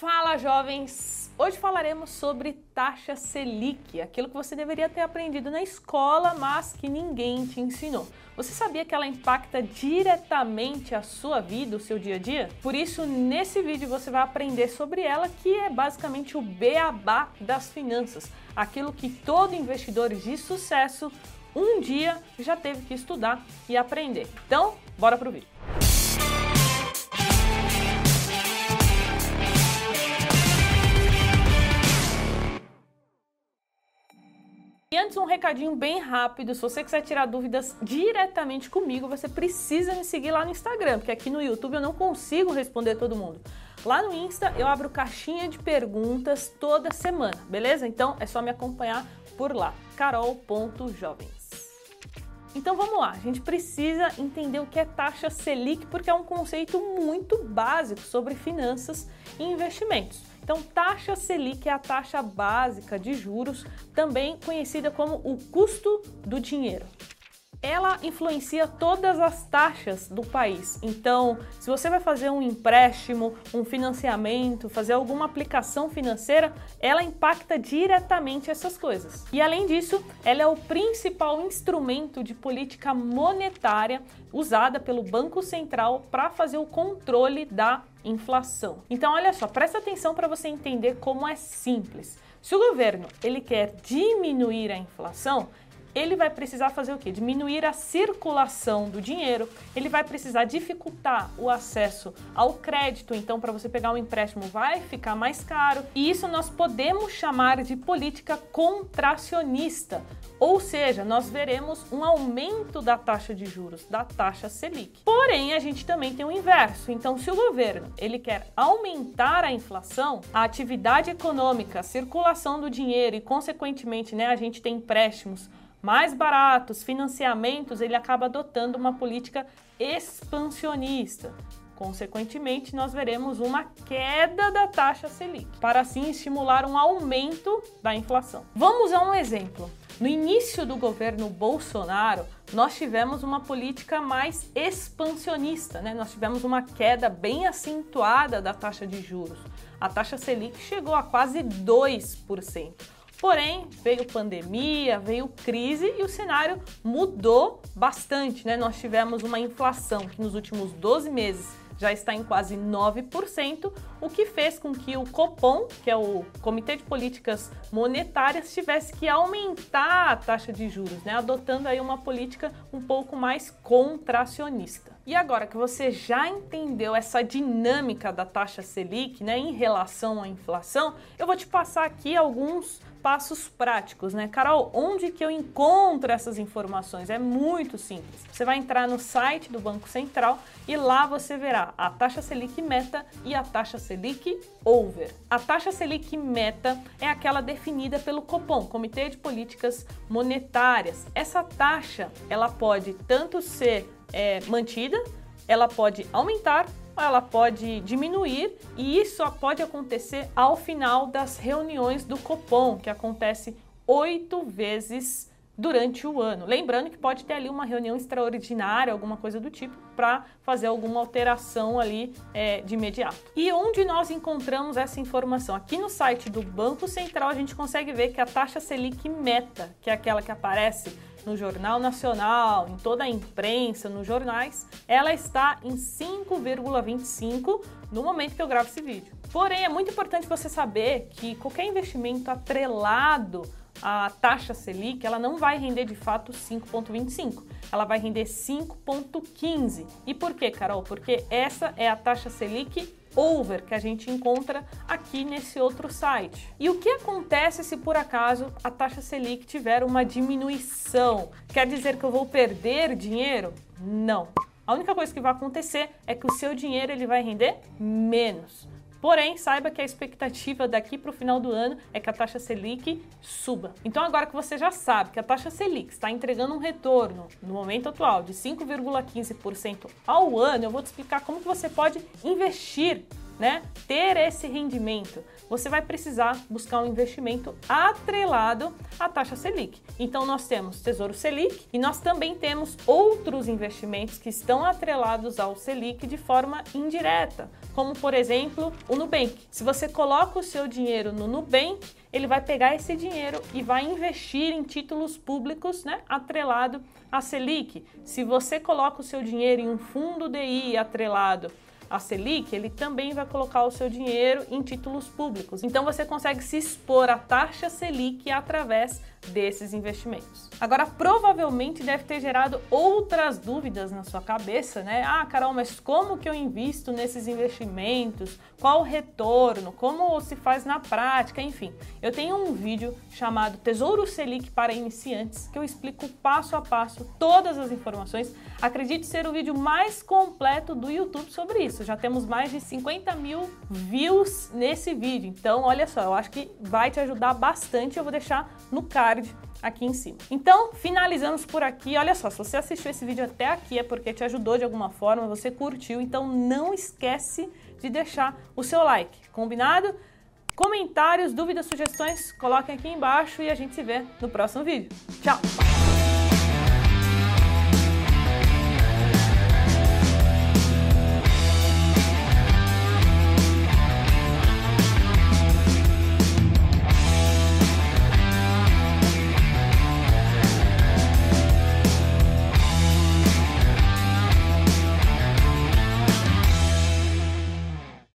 Fala, jovens! Hoje falaremos sobre taxa Selic, aquilo que você deveria ter aprendido na escola, mas que ninguém te ensinou. Você sabia que ela impacta diretamente a sua vida, o seu dia a dia? Por isso, nesse vídeo você vai aprender sobre ela, que é basicamente o beabá das finanças, aquilo que todo investidor de sucesso um dia já teve que estudar e aprender. Então, bora pro vídeo. E antes um recadinho bem rápido, se você quiser tirar dúvidas diretamente comigo, você precisa me seguir lá no Instagram, porque aqui no YouTube eu não consigo responder todo mundo. Lá no Insta eu abro caixinha de perguntas toda semana, beleza? Então é só me acompanhar por lá, carol.jovens. Então vamos lá, a gente precisa entender o que é taxa Selic porque é um conceito muito básico sobre finanças e investimentos. Então, taxa Selic é a taxa básica de juros, também conhecida como o custo do dinheiro ela influencia todas as taxas do país. Então, se você vai fazer um empréstimo, um financiamento, fazer alguma aplicação financeira, ela impacta diretamente essas coisas. E além disso, ela é o principal instrumento de política monetária usada pelo Banco Central para fazer o controle da inflação. Então, olha só, presta atenção para você entender como é simples. Se o governo ele quer diminuir a inflação, ele vai precisar fazer o quê? Diminuir a circulação do dinheiro, ele vai precisar dificultar o acesso ao crédito, então para você pegar um empréstimo vai ficar mais caro, e isso nós podemos chamar de política contracionista, ou seja, nós veremos um aumento da taxa de juros, da taxa Selic. Porém, a gente também tem o inverso. Então, se o governo ele quer aumentar a inflação, a atividade econômica, a circulação do dinheiro e consequentemente, né, a gente tem empréstimos mais baratos, financiamentos, ele acaba adotando uma política expansionista. Consequentemente, nós veremos uma queda da taxa Selic, para assim estimular um aumento da inflação. Vamos a um exemplo. No início do governo Bolsonaro, nós tivemos uma política mais expansionista, né? Nós tivemos uma queda bem acentuada da taxa de juros. A taxa Selic chegou a quase 2%. Porém, veio pandemia, veio crise e o cenário mudou bastante, né? Nós tivemos uma inflação que nos últimos 12 meses já está em quase 9%, o que fez com que o Copom, que é o Comitê de Políticas Monetárias, tivesse que aumentar a taxa de juros, né, adotando aí uma política um pouco mais contracionista. E agora que você já entendeu essa dinâmica da taxa Selic, né, em relação à inflação, eu vou te passar aqui alguns passos práticos, né? Carol, onde que eu encontro essas informações? É muito simples. Você vai entrar no site do Banco Central e lá você verá a taxa Selic meta e a taxa Selic over. A taxa Selic meta é aquela definida pelo Copom, Comitê de Políticas Monetárias. Essa taxa, ela pode tanto ser é, mantida, ela pode aumentar ela pode diminuir e isso pode acontecer ao final das reuniões do Copom, que acontece oito vezes durante o ano. Lembrando que pode ter ali uma reunião extraordinária, alguma coisa do tipo, para fazer alguma alteração ali é, de imediato. E onde nós encontramos essa informação? Aqui no site do Banco Central a gente consegue ver que a taxa Selic meta, que é aquela que aparece no Jornal Nacional, em toda a imprensa, nos jornais, ela está em 5,25 no momento que eu gravo esse vídeo. Porém, é muito importante você saber que qualquer investimento atrelado à taxa Selic, ela não vai render de fato 5,25, ela vai render 5,15. E por quê, Carol? Porque essa é a taxa Selic over que a gente encontra aqui nesse outro site. E o que acontece se por acaso a taxa Selic tiver uma diminuição? Quer dizer que eu vou perder dinheiro? Não. A única coisa que vai acontecer é que o seu dinheiro ele vai render menos. Porém, saiba que a expectativa daqui para o final do ano é que a taxa Selic suba. Então, agora que você já sabe que a taxa Selic está entregando um retorno no momento atual de 5,15% ao ano, eu vou te explicar como que você pode investir né, ter esse rendimento, você vai precisar buscar um investimento atrelado à taxa Selic. Então nós temos Tesouro Selic e nós também temos outros investimentos que estão atrelados ao Selic de forma indireta, como por exemplo o Nubank. Se você coloca o seu dinheiro no Nubank, ele vai pegar esse dinheiro e vai investir em títulos públicos, né, atrelado à Selic. Se você coloca o seu dinheiro em um fundo DI atrelado a Selic, ele também vai colocar o seu dinheiro em títulos públicos. Então você consegue se expor à taxa Selic através desses investimentos. Agora, provavelmente deve ter gerado outras dúvidas na sua cabeça, né? Ah, Carol, mas como que eu invisto nesses investimentos? Qual o retorno? Como se faz na prática? Enfim, eu tenho um vídeo chamado Tesouro Selic para iniciantes que eu explico passo a passo todas as informações. Acredito ser o vídeo mais completo do YouTube sobre isso. Já temos mais de 50 mil views nesse vídeo. Então, olha só, eu acho que vai te ajudar bastante. Eu vou deixar no card aqui em cima. Então, finalizamos por aqui. Olha só, se você assistiu esse vídeo até aqui é porque te ajudou de alguma forma, você curtiu, então não esquece de deixar o seu like, combinado? Comentários, dúvidas, sugestões, coloquem aqui embaixo e a gente se vê no próximo vídeo. Tchau!